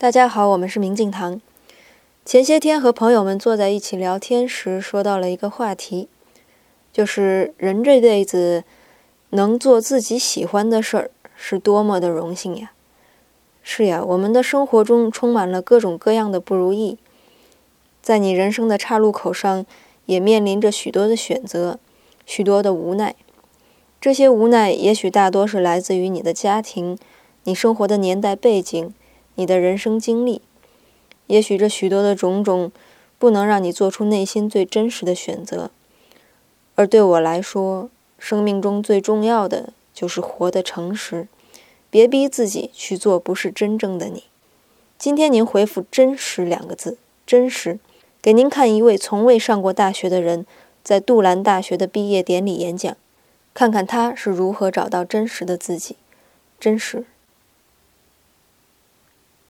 大家好，我们是明镜堂。前些天和朋友们坐在一起聊天时，说到了一个话题，就是人这辈子能做自己喜欢的事儿，是多么的荣幸呀！是呀，我们的生活中充满了各种各样的不如意，在你人生的岔路口上，也面临着许多的选择，许多的无奈。这些无奈，也许大多是来自于你的家庭，你生活的年代背景。你的人生经历，也许这许多的种种，不能让你做出内心最真实的选择。而对我来说，生命中最重要的就是活得诚实，别逼自己去做不是真正的你。今天您回复“真实”两个字，真实，给您看一位从未上过大学的人在杜兰大学的毕业典礼演讲，看看他是如何找到真实的自己，真实。